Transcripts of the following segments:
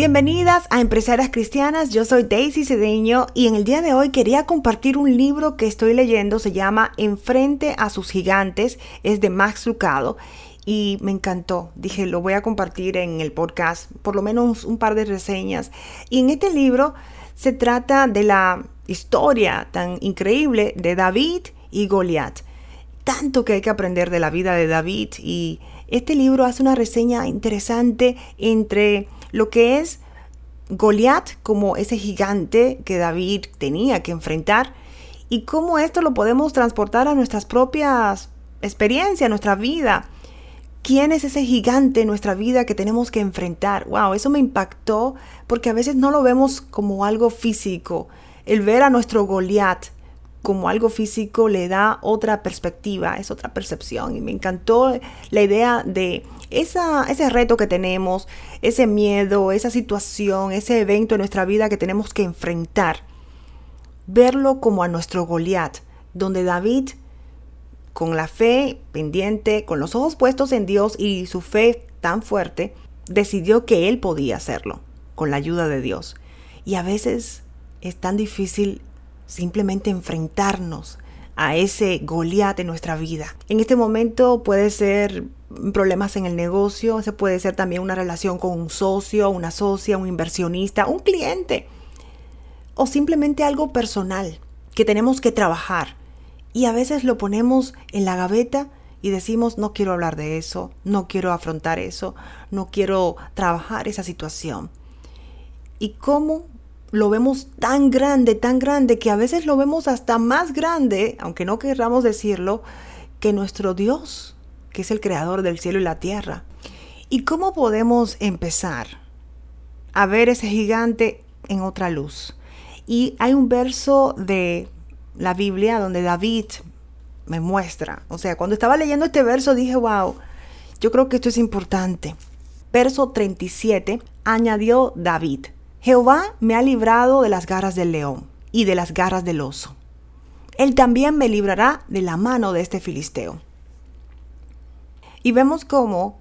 Bienvenidas a Empresarias Cristianas, yo soy Daisy Cedeño y en el día de hoy quería compartir un libro que estoy leyendo, se llama Enfrente a sus gigantes, es de Max Lucado y me encantó. Dije, lo voy a compartir en el podcast, por lo menos un par de reseñas. Y en este libro se trata de la historia tan increíble de David y Goliat. Tanto que hay que aprender de la vida de David y este libro hace una reseña interesante entre lo que es Goliat como ese gigante que David tenía que enfrentar y cómo esto lo podemos transportar a nuestras propias experiencias, a nuestra vida. ¿Quién es ese gigante en nuestra vida que tenemos que enfrentar? Wow, eso me impactó porque a veces no lo vemos como algo físico. El ver a nuestro Goliat como algo físico le da otra perspectiva, es otra percepción. Y me encantó la idea de esa, ese reto que tenemos, ese miedo, esa situación, ese evento en nuestra vida que tenemos que enfrentar. Verlo como a nuestro Goliat, donde David, con la fe pendiente, con los ojos puestos en Dios y su fe tan fuerte, decidió que él podía hacerlo, con la ayuda de Dios. Y a veces es tan difícil simplemente enfrentarnos a ese Goliat en nuestra vida. En este momento puede ser problemas en el negocio, ese puede ser también una relación con un socio, una socia, un inversionista, un cliente o simplemente algo personal que tenemos que trabajar y a veces lo ponemos en la gaveta y decimos no quiero hablar de eso, no quiero afrontar eso, no quiero trabajar esa situación. ¿Y cómo lo vemos tan grande, tan grande, que a veces lo vemos hasta más grande, aunque no querramos decirlo, que nuestro Dios, que es el creador del cielo y la tierra. ¿Y cómo podemos empezar a ver ese gigante en otra luz? Y hay un verso de la Biblia donde David me muestra, o sea, cuando estaba leyendo este verso dije, wow, yo creo que esto es importante. Verso 37, añadió David, Jehová me ha librado de las garras del león y de las garras del oso. Él también me librará de la mano de este filisteo. Y vemos cómo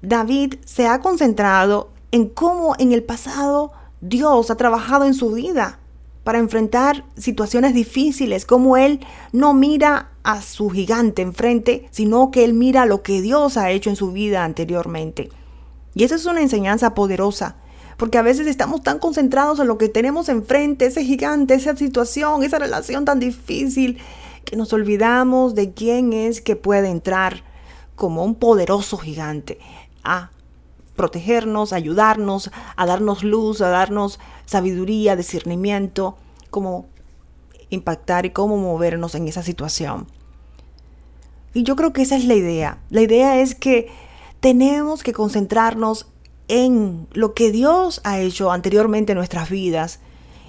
David se ha concentrado en cómo en el pasado Dios ha trabajado en su vida para enfrentar situaciones difíciles, cómo él no mira a su gigante enfrente, sino que él mira lo que Dios ha hecho en su vida anteriormente. Y esa es una enseñanza poderosa porque a veces estamos tan concentrados en lo que tenemos enfrente, ese gigante, esa situación, esa relación tan difícil, que nos olvidamos de quién es que puede entrar como un poderoso gigante a protegernos, a ayudarnos, a darnos luz, a darnos sabiduría, discernimiento, cómo impactar y cómo movernos en esa situación. Y yo creo que esa es la idea. La idea es que tenemos que concentrarnos en lo que Dios ha hecho anteriormente en nuestras vidas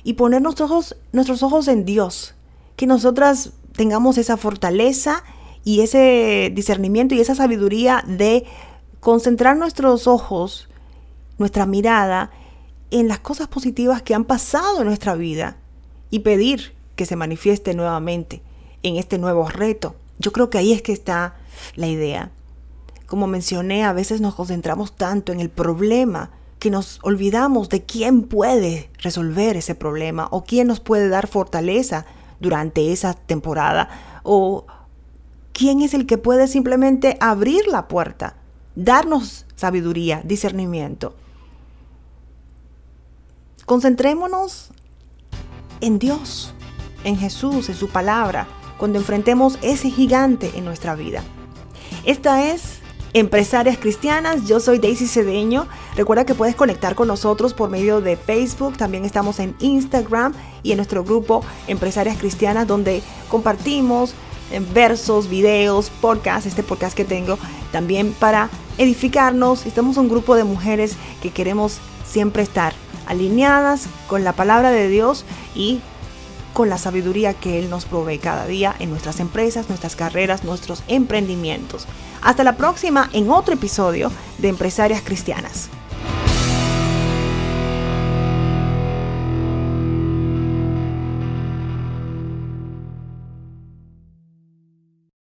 y poner nuestros ojos, nuestros ojos en Dios. Que nosotras tengamos esa fortaleza y ese discernimiento y esa sabiduría de concentrar nuestros ojos, nuestra mirada en las cosas positivas que han pasado en nuestra vida y pedir que se manifieste nuevamente en este nuevo reto. Yo creo que ahí es que está la idea. Como mencioné, a veces nos concentramos tanto en el problema que nos olvidamos de quién puede resolver ese problema o quién nos puede dar fortaleza durante esa temporada o quién es el que puede simplemente abrir la puerta, darnos sabiduría, discernimiento. Concentrémonos en Dios, en Jesús, en su palabra, cuando enfrentemos ese gigante en nuestra vida. Esta es Empresarias Cristianas. Yo soy Daisy Cedeño. Recuerda que puedes conectar con nosotros por medio de Facebook. También estamos en Instagram y en nuestro grupo Empresarias Cristianas donde compartimos eh, versos, videos, podcasts, este podcast que tengo también para edificarnos. Estamos un grupo de mujeres que queremos siempre estar alineadas con la palabra de Dios y con la sabiduría que Él nos provee cada día en nuestras empresas, nuestras carreras, nuestros emprendimientos. Hasta la próxima en otro episodio de Empresarias Cristianas.